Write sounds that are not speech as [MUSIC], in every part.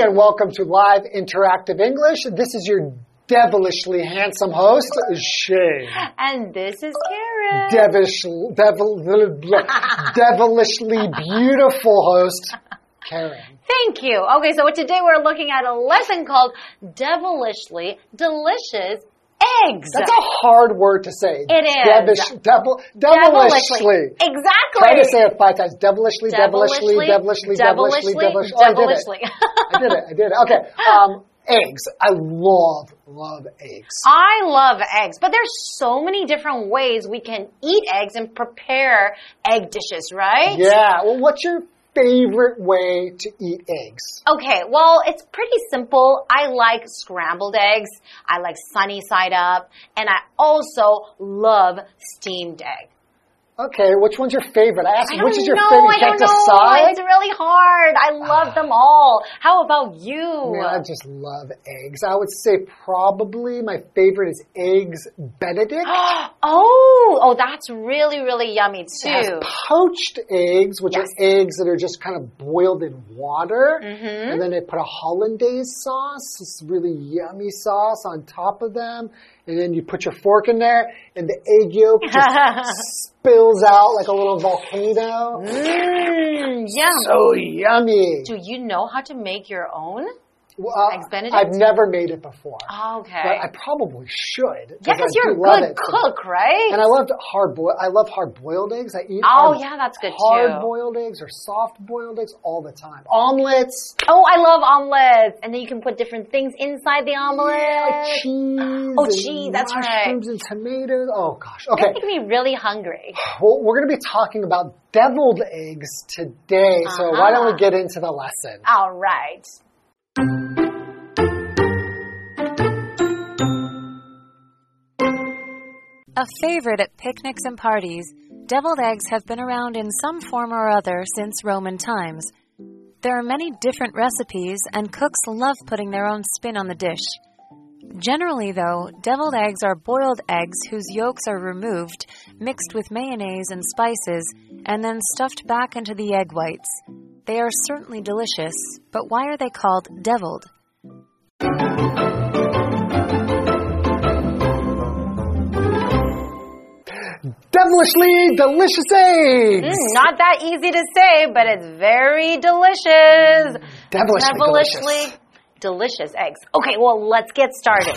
and welcome to Live Interactive English. This is your devilishly handsome host, Shane. And this is Karen. Devish, devil, [LAUGHS] devilishly beautiful host, Karen. Thank you. Okay, so today we're looking at a lesson called Devilishly Delicious Eggs. That's a hard word to say. It is. Devish, devil, devilishly. Exactly. Try to say it five times. Devilishly, devilishly, devilishly, devilishly, devilishly. Oh, I did it. I did it. I did it. Okay. [LAUGHS] Um, eggs. I love, love eggs. I love eggs, but there's so many different ways we can eat eggs and prepare egg dishes, right? Yeah. Well, what's your favorite way to eat eggs? Okay, well, it's pretty simple. I like scrambled eggs. I like sunny side up. And I also love steamed egg. Okay, which one's your favorite? I asked I you, which is your know, favorite? I You don't know. decide? It's really hard. I love them all. How about you? Man, I just love eggs. I would say probably my favorite is eggs Benedict. [GASPS] oh, oh, that's really, really yummy It has too. poached eggs, which Yes. are eggs that are just kind of boiled in water. Mm-hmm. And then they put a hollandaise sauce, this really yummy sauce on top of them. And then you put your fork in there, and the egg yolk just [LAUGHS] spills out like a little volcano. Mmm, yum. So yummy. Do you know how to make your own? Well, uh, Eggs Benedict? I've never made it before. Okay. But I probably should. yeah, because you're a good cook, right? And I love hard boil. I love hard boiled eggs. I eat Oh, hard, yeah, that's good hard too. boiled eggs or soft boiled eggs all the time. Omelets, Oh, I love omelets. And then you can put different things inside the omelet. like cheese. Oh, cheese, that's right. mushrooms and tomatoes. Oh gosh. You're Okay. making me really hungry. Well, we're going to be talking about deviled eggs today. So why don't we Uh-huh. get into the lesson? All right. A favorite at picnics and parties, deviled eggs have been around in some form or other since Roman times. There are many different recipes, and cooks love putting their own spin on the dish. Generally, though, deviled eggs are boiled eggs whose yolks are removed, mixed with mayonnaise and spices, and then stuffed back into the egg whites. They are certainly delicious, but why are they called deviled? Devilishly delicious eggs. Mm, not that easy to say, but it's very delicious. Devilishly Devilishly delicious eggs. Okay, well, let's get started.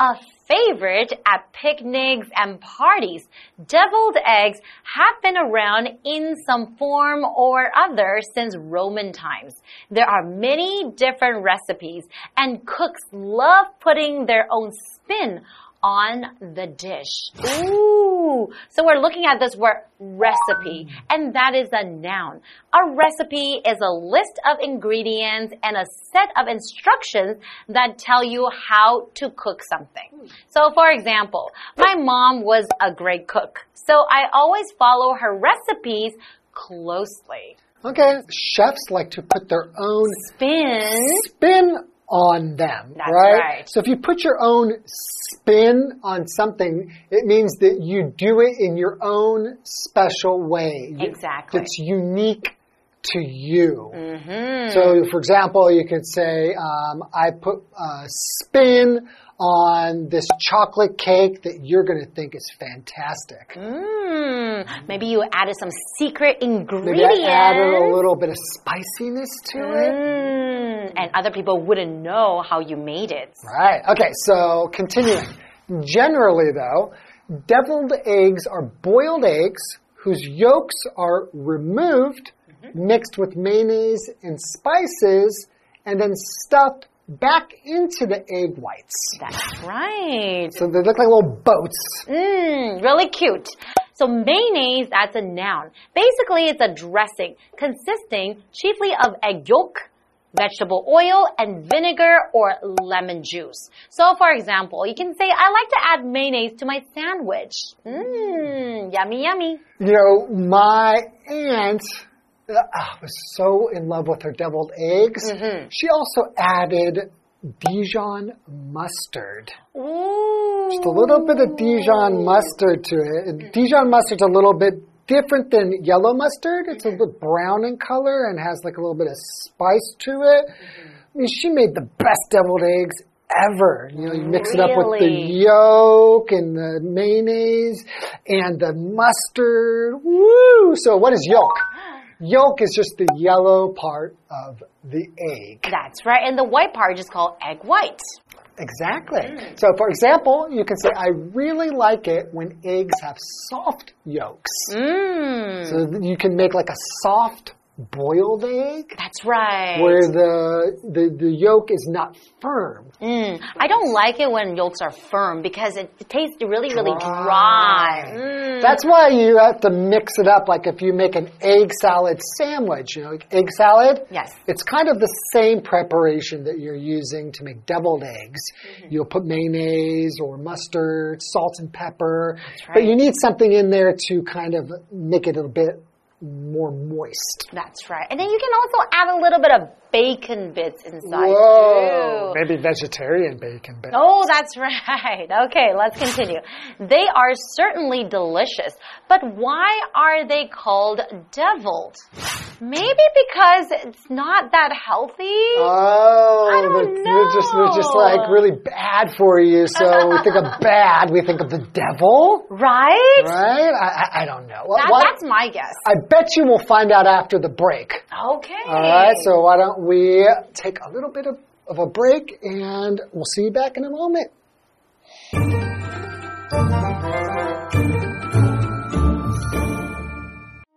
A favorite at picnics and parties, deviled eggs have been around in some form or other since Roman times. There are many different recipes, and cooks love putting their own spin on the dish. Ooh. So we're looking at this word recipe, and that is a noun. A recipe is a list of ingredients and a set of instructions that tell you how to cook something. So for example, my mom was a great cook, so I always follow her recipes closely. Okay, chefs like to put their own Spin. spin on them, That's right? right. So if you put your own spin on something, it means that you do it in your own special way. Exactly. It's unique to you. Mm-hmm. So, for example, you could say, um, I put a spin on this chocolate cake that you're going to think is fantastic. Mmm. Maybe you added some secret ingredient. Maybe I added a little bit of spiciness to it. Mm, and other people wouldn't know how you made it. Right. Okay, so continuing. Generally, though, deviled eggs are boiled eggs whose yolks are removed, mixed with mayonnaise and spices, and then stuffed back into the egg whites. That's right. So they look like little boats. Mmm, really cute. So mayonnaise, that's a noun. Basically, it's a dressing consisting chiefly of egg yolk, vegetable oil, and vinegar or lemon juice. So, for example, you can say, I like to add mayonnaise to my sandwich. Mmm, yummy, yummy. You know, my aunt uh, was so in love with her deviled eggs. She also added Dijon mustard. Ooh. Just a little bit of Dijon mustard to it. Dijon mustard's a little bit different than yellow mustard. It's a bit brown in color and has like a little bit of spice to it. Mm-hmm. I mean, she made the best deviled eggs ever. You know, you mix it up with the yolk and the mayonnaise and the mustard. Woo! So what is yolk? [GASPS] Yolk is just the yellow part of the egg. That's right. And the white part is called egg white. Exactly. Mm. So, for example, you can say, I really like it when eggs have soft yolks. Mmm. So you can make like a soft boiled egg That's right. where the, the, the yolk is not firm. Mm. I don't like it when yolks are firm because it, it tastes really, really dry. Mm. That's why you have to mix it up. Like if you make an egg salad sandwich, you know, like egg salad. Yes. It's kind of the same preparation that you're using to make deviled eggs. Mm-hmm. You'll put mayonnaise or mustard, salt and pepper. But right. you need something in there to kind of make it a bit more moist. That's right. And then you can also add a little bit of bacon bits inside Whoa. too. Maybe vegetarian bacon. bits. Oh, that's [LAUGHS] right. Okay, let's continue. They are certainly delicious, but why are they called deviled? Maybe because it's not that healthy? Oh, I don't they're, they're just they're just like really bad for you. So we think of [LAUGHS] bad, we think of the devil, right? right? I, I, I don't know. That, that's my guess. I bet you we'll find out after the break. Okay. All right, so why don't we take a little bit of, of a break and we'll see you back in a moment.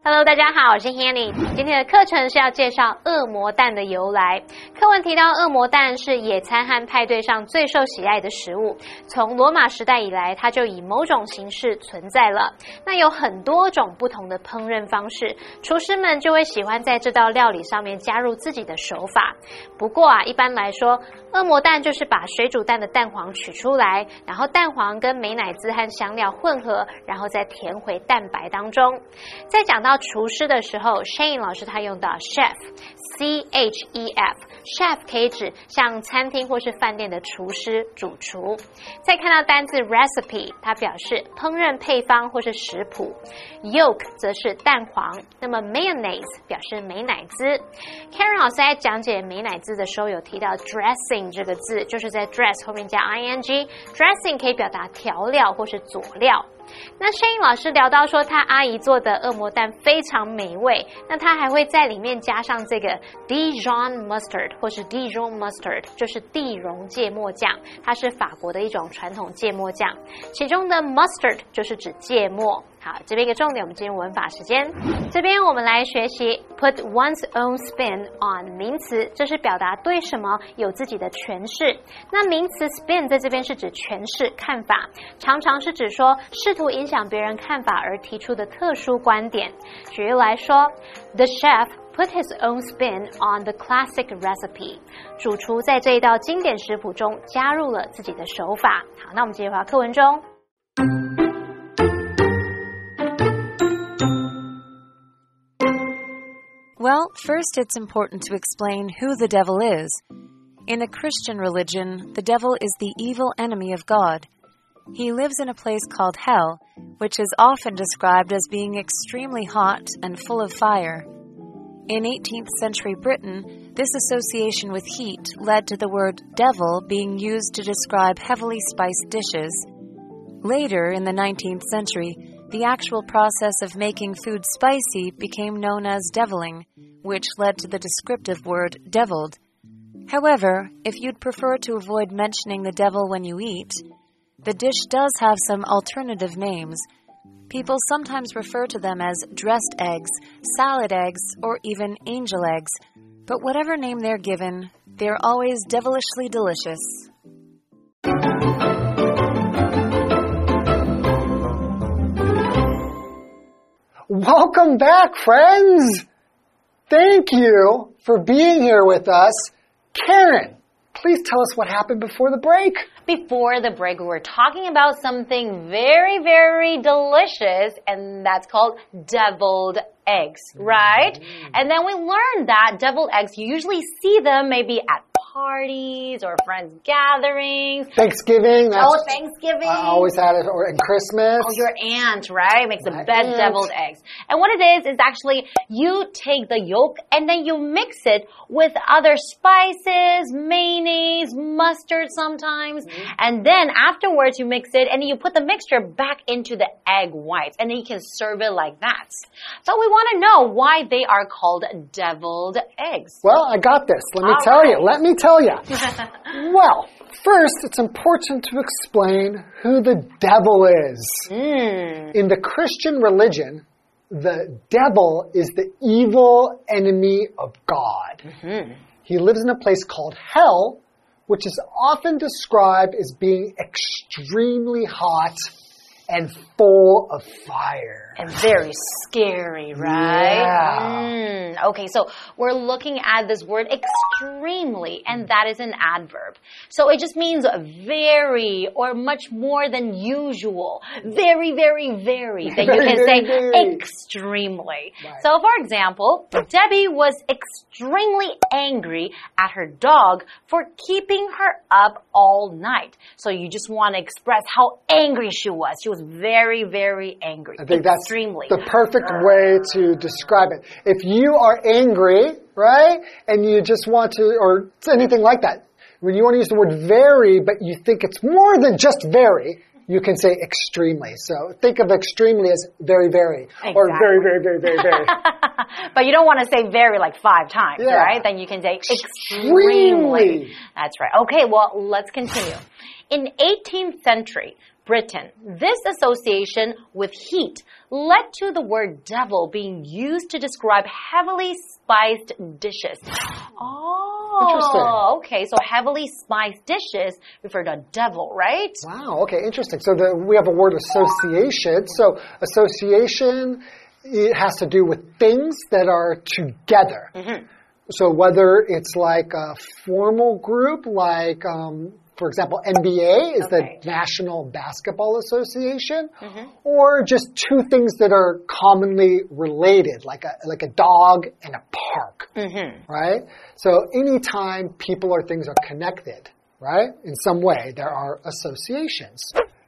Hello，大家好，我是 Hanny。今天的课程是要介绍恶魔蛋的由来。课文提到，恶魔蛋是野餐和派对上最受喜爱的食物。从罗马时代以来，它就以某种形式存在了。那有很多种不同的烹饪方式，厨师们就会喜欢在这道料理上面加入自己的手法。不过啊，一般来说，恶魔蛋就是把水煮蛋的蛋黄取出来，然后蛋黄跟美乃滋和香料混合，然后再填回蛋白当中。再讲到厨师的时候，Shane 老师他用到 chef，C H E F，chef 可以指像餐厅或是饭店的厨师、主厨。再看到单字 recipe，它表示烹饪配方或是食谱。Yolk 则是蛋黄，那么 mayonnaise 表示美乃滋。Karen 老师在讲解美乃滋的时候有提到 dressing 这个字，就是在 dress 后面加 ing，dressing 可以表达调料或是佐料。那声音老师聊到说，他阿姨做的恶魔蛋非常美味，那他还会在里面加上这个 Dijon mustard 或是 Dijon mustard，就是地溶芥末酱，它是法国的一种传统芥末酱，其中的 mustard 就是指芥末。好，这边一个重点，我们进入文法时间。这边我们来学习 put one's own spin on 名词，这是表达对什么有自己的诠释。那名词 spin 在这边是指诠释、看法，常常是指说试图影响别人看法而提出的特殊观点。举例来说，The chef put his own spin on the classic recipe。主厨在这一道经典食谱中加入了自己的手法。好，那我们继续回到课文中。Well, first it's important to explain who the devil is. In a Christian religion, the devil is the evil enemy of God. He lives in a place called hell, which is often described as being extremely hot and full of fire. In 18th century Britain, this association with heat led to the word devil being used to describe heavily spiced dishes. Later, in the 19th century, the actual process of making food spicy became known as deviling, which led to the descriptive word deviled. However, if you'd prefer to avoid mentioning the devil when you eat, the dish does have some alternative names. People sometimes refer to them as dressed eggs, salad eggs, or even angel eggs. But whatever name they're given, they're always devilishly delicious. Welcome back, friends. Thank you for being here with us. Karen, please tell us what happened before the break. Before the break, we were talking about something very, very delicious, and that's called deviled eggs, right? Mm. And then we learned that deviled eggs, you usually see them maybe at parties or friends gatherings. Thanksgiving. That's, Oh, Thanksgiving. I always had it, or in Christmas. Oh, your aunt, right? Makes the My best aunt. deviled eggs. And what it is, is actually you take the yolk and then you mix it with other spices, mayonnaise, mustard sometimes. Mm-hmm. And then afterwards you mix it and then you put the mixture back into the egg whites and then you can serve it like that. So we want to know why they are called deviled eggs. Well, I got this. Let me All tell you. Let me tell you. [LAUGHS] well, first, it's important to explain who the devil is. Mm. In the Christian religion, the devil is the evil enemy of God. Mm-hmm. He lives in a place called hell, which is often described as being extremely hot and full of fire. And very scary, right? Yeah. Mm, okay, so we're looking at this word extremely, and that is an adverb. So it just means very or much more than usual. Very, very, very. Then you can say very. extremely. Right. So for example, Debbie was extremely angry at her dog for keeping her up all night. So you just want to express how angry she was. She was very, very angry. I think that's extremely. the perfect way to describe it. If you are angry, right, and you just want to, or anything like that, when you want to use the word very, but you think it's more than just very, you can say extremely. So think of extremely as very, very, or very, very, very, very, very. [LAUGHS] but you don't want to say very like five times, Yeah. right? Then you can say extremely. Extremely. That's right. Okay, well, let's continue. In 18th century Britain, this association with heat led to the word devil being used to describe heavily spiced dishes. Oh, okay. So heavily spiced dishes refer to devil, right? Wow, okay, interesting. So the, we have a word association. So association it has to do with things that are together. So whether it's like a formal group, like um, for example, NBA is Okay. the National Basketball Association, or just two things that are commonly related, like a like a dog and a park, right? So anytime people or things are connected, right, in some way, there are associations.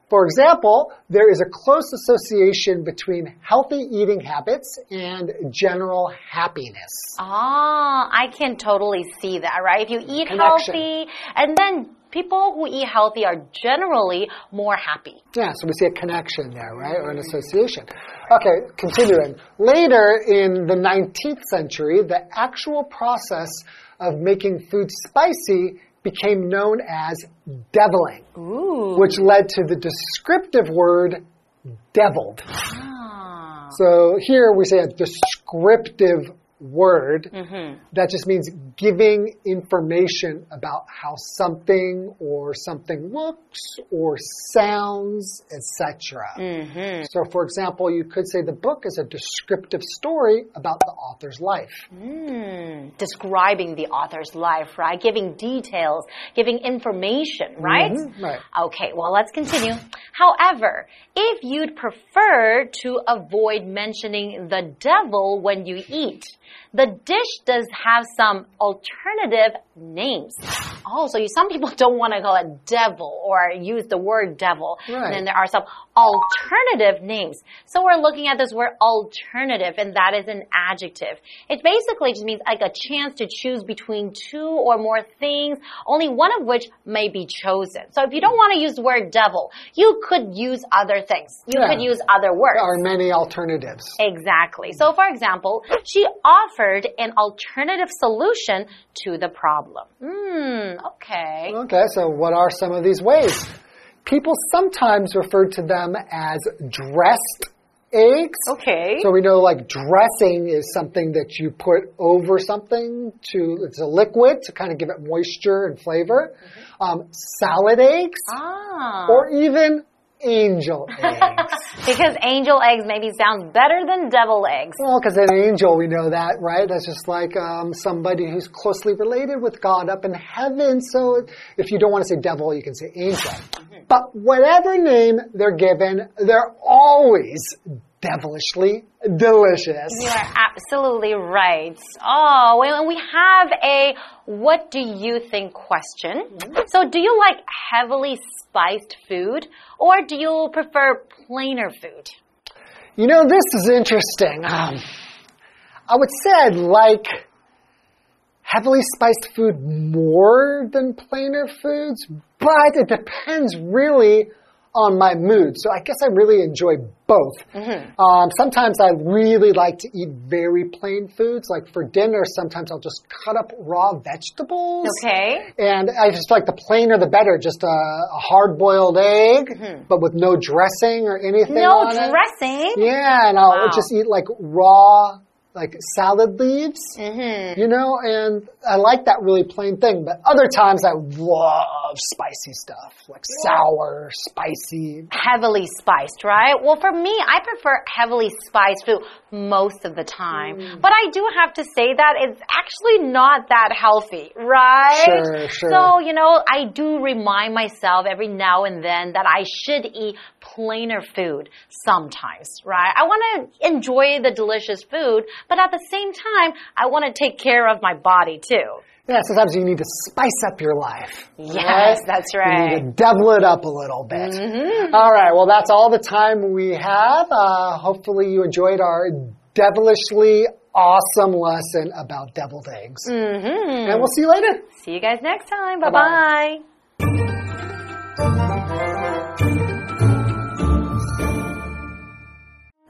For example, there is a close association between healthy eating habits and general happiness. Ah, I can totally see that, right? If you eat Connection. healthy, and then people who eat healthy are generally more happy. Yeah, so we see a connection there, right? Or an association. Okay, continuing. Later in the 19th century, the actual process of making food spicy became known as deviling, Ooh. which led to the descriptive word deviled. Ah. So here we say a descriptive word that just means giving information about how something or something looks or sounds, etc. So, for example, you could say the book is a descriptive story about the author's life. Mm, describing the author's life, right? Giving details, giving information, right? Mhm, right. Okay, well, let's continue. However, if you'd prefer to avoid mentioning the devil when you eat, the dish does have some alternative names. Oh, so you, some people [LAUGHS] don't want to call it devil or use the word devil. Right. And then there are some alternative names. So we're looking at this word alternative, and that is an adjective. It basically just means like a chance to choose between two or more things, only one of which may be chosen. So if you don't want to use the word devil, you could use other things. You Yeah. could use other words. There are many alternatives. Exactly. So, for example, she offered an alternative solution to the problem. Hmm, okay. Okay, so what are some of these ways? People sometimes refer to them as dressed eggs. Okay. So we know like dressing is something that you put over something to, it's a liquid to kind of give it moisture and flavor. Um, salad eggs ah. or even angel eggs. [LAUGHS] because angel eggs maybe sounds better than devil eggs. well, because an angel, we know that, right? That's just like um, somebody who's closely related with God up in heaven. So if you don't want to say devil, you can say angel. But whatever name they're given, they're always devilishly delicious. You are absolutely right. Oh, well, we have a what do you think question. So, do you like heavily spiced food or do you prefer plainer food? You know, this is interesting. Um, I would say I'd like heavily spiced food more than plainer foods, but it depends really on my mood. So I guess I really enjoy both. Um, sometimes I really like to eat very plain foods. Like for dinner, sometimes I'll just cut up raw vegetables. Okay. And I just like the plainer the better. Just a, a hard boiled egg, but with no dressing or anything No on it. dressing. Yeah, and I'll Wow. just eat like raw, like salad leaves, Mm-hmm. you know, and I like that really plain thing. But other times I love spicy stuff, like sour, spicy. Heavily spiced, right? Well, for me, I prefer heavily spiced food most of the time. Mm. But I do have to say that it's actually not that healthy, right? Sure, sure. So, you know, I do remind myself every now and then that I should eat plainer food sometimes, right? I want to enjoy the delicious food, but at the same time, I want to take care of my body too. Yeah, sometimes you need to spice up your life. Yes, that's right. You right. need to devil it up a little bit. All right, well, that's all the time we have. Uh, hopefully, you enjoyed our devilishly awesome lesson about deviled eggs. Mm-hmm. And we'll see you later. See you guys next time. Bye-bye. bye.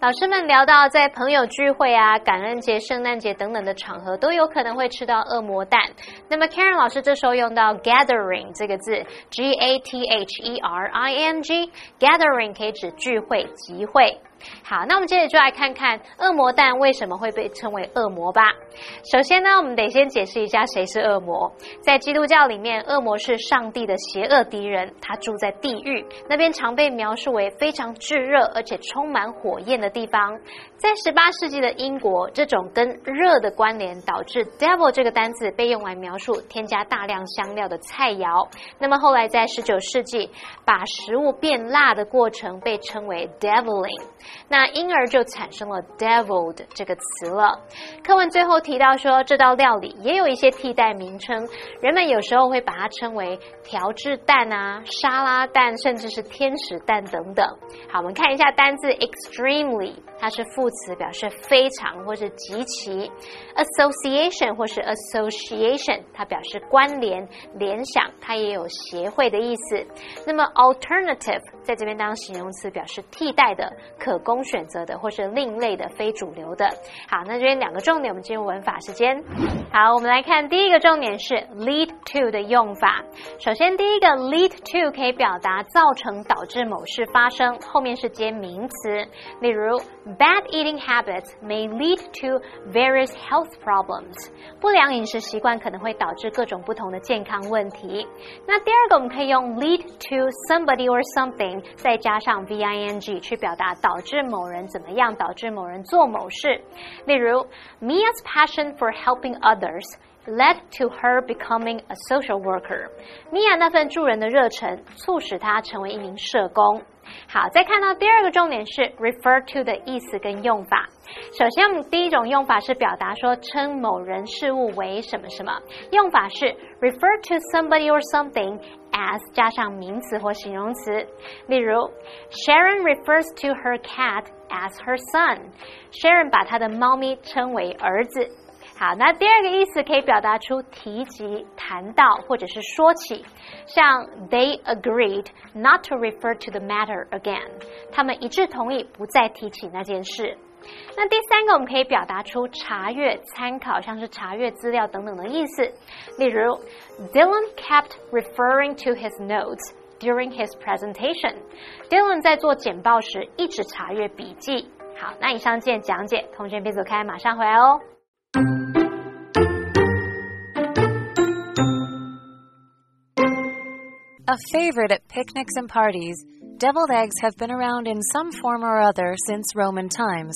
老师们聊到，在朋友聚会啊、感恩节、圣诞节等等的场合，都有可能会吃到恶魔蛋。那么 Karen 老师这时候用到 gathering 这个字，G A T H E R I N G，gathering 可以指聚会、集会。好，那我们接着就来看看恶魔蛋为什么会被称为恶魔吧。首先呢，我们得先解释一下谁是恶魔。在基督教里面，恶魔是上帝的邪恶敌人，他住在地狱，那边常被描述为非常炙热而且充满火焰的地方。在十八世纪的英国，这种跟热的关联导致 devil 这个单词被用来描述添加大量香料的菜肴。那么后来在十九世纪，把食物变辣的过程被称为 deviling。那因而就产生了 deviled 这个词了。课文最后提到说，这道料理也有一些替代名称，人们有时候会把它称为调制蛋啊、沙拉蛋，甚至是天使蛋等等。好，我们看一下单字 extremely，它是副词，表示非常或是极其；association 或是 association，它表示关联、联想，它也有协会的意思。那么 alternative 在这边当形容词，表示替代的、可可供选择的或是另类的、非主流的。好，那这边两个重点，我们进入文法时间。好，我们来看第一个重点是 lead to 的用法。首先，第一个 lead to 可以表达造成、导致某事发生，后面是接名词。例如 ，bad eating habits may lead to various health problems。不良饮食习惯可能会导致各种不同的健康问题。那第二个，我们可以用 lead to somebody or something，再加上 v i n g 去表达导致某人怎么样，导致某人做某事。例如，Mia's passion for helping others。led to her becoming a social worker。米娅那份助人的热忱，促使她成为一名社工。 好，再看到第二个重点是 refer to 的意思跟用法。首先，我们第一种用法是表达说称某人事物为什么什么，用法是 refer to somebody or something as 加上名词或形容词。例如，Sharon refers to her cat as her son。Sharon 把她的猫咪称为儿子。好，那第二个意思可以表达出提及、谈到或者是说起，像 They agreed not to refer to the matter again，他们一致同意不再提起那件事。那第三个，我们可以表达出查阅、参考，像是查阅资料等等的意思。例如，Dylan kept referring to his notes during his presentation。Dylan 在做简报时一直查阅笔记。好，那以上见讲解，同学别走开，马上回来哦。A favorite at picnics and parties, deviled eggs have been around in some form or other since Roman times.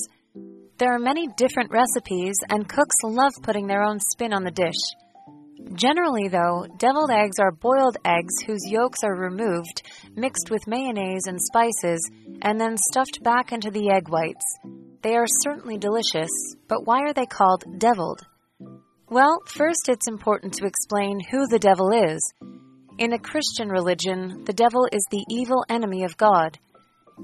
There are many different recipes, and cooks love putting their own spin on the dish. Generally, though, deviled eggs are boiled eggs whose yolks are removed, mixed with mayonnaise and spices, and then stuffed back into the egg whites. They are certainly delicious, but why are they called deviled? Well, first it's important to explain who the devil is. In a Christian religion, the devil is the evil enemy of God.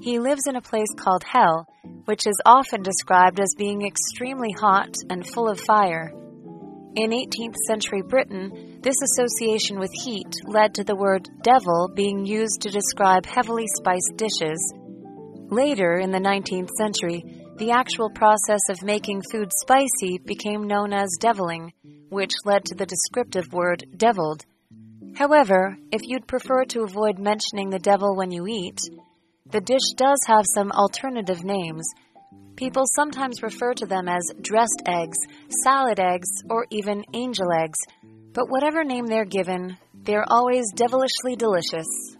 He lives in a place called hell, which is often described as being extremely hot and full of fire. In 18th century Britain, this association with heat led to the word devil being used to describe heavily spiced dishes. Later, in the 19th century, the actual process of making food spicy became known as deviling, which led to the descriptive word deviled. However, if you'd prefer to avoid mentioning the devil when you eat, the dish does have some alternative names People sometimes refer to them as dressed eggs, salad eggs, or even angel eggs. But whatever name they're given, they're always devilishly delicious.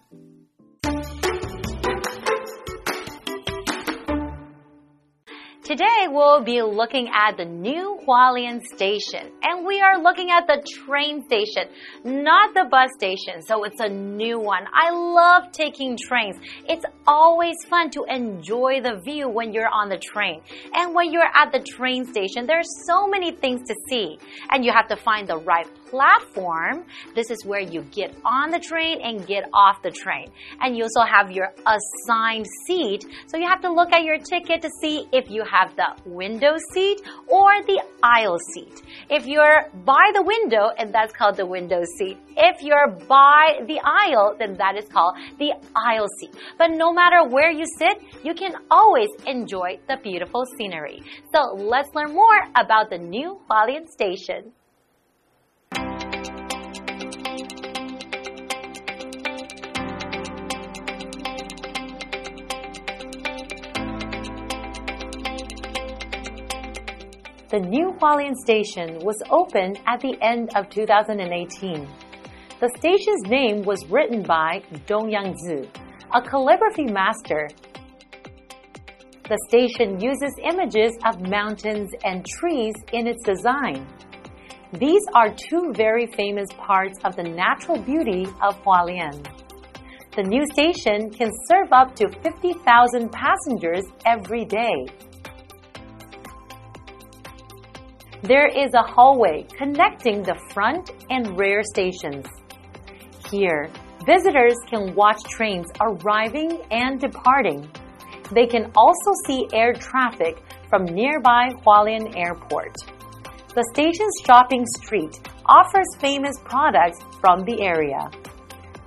Today we'll be looking at the new Hualien station and we are looking at the train station, not the bus station. So it's a new one. I love taking trains. It's always fun to enjoy the view when you're on the train. And when you're at the train station, there's so many things to see and you have to find the right platform. This is where you get on the train and get off the train. And you also have your assigned seat. So you have to look at your ticket to see if you have the window seat or the aisle seat. If you're by the window, and that's called the window seat. If you're by the aisle, then that is called the aisle seat. But no matter where you sit, you can always enjoy the beautiful scenery. So let's learn more about the new Hualien station. The new Hualien station was opened at the end of 2018. The station's name was written by Dong Yangzi, a calligraphy master. The station uses images of mountains and trees in its design. These are two very famous parts of the natural beauty of Hualien. The new station can serve up to 50,000 passengers every day. There is a hallway connecting the front and rear stations. Here, visitors can watch trains arriving and departing. They can also see air traffic from nearby Hualien Airport. The station's shopping street offers famous products from the area.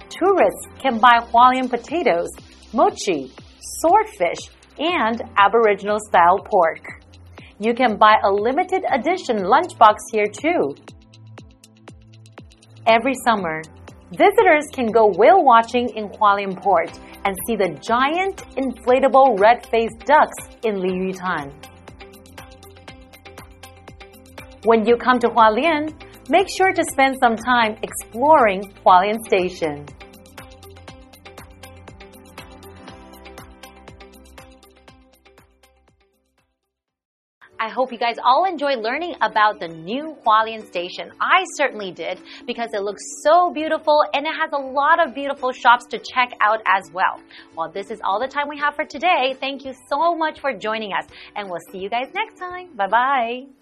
Tourists can buy Hualien potatoes, mochi, swordfish, and Aboriginal style pork. You can buy a limited edition lunchbox here too. Every summer, visitors can go whale watching in Hualien Port and see the giant inflatable red-faced ducks in Liyutan. When you come to Hualien, make sure to spend some time exploring Hualien Station. I hope you guys all enjoyed learning about the new Hualien station. I certainly did because it looks so beautiful and it has a lot of beautiful shops to check out as well. Well, this is all the time we have for today. Thank you so much for joining us and we'll see you guys next time. Bye bye.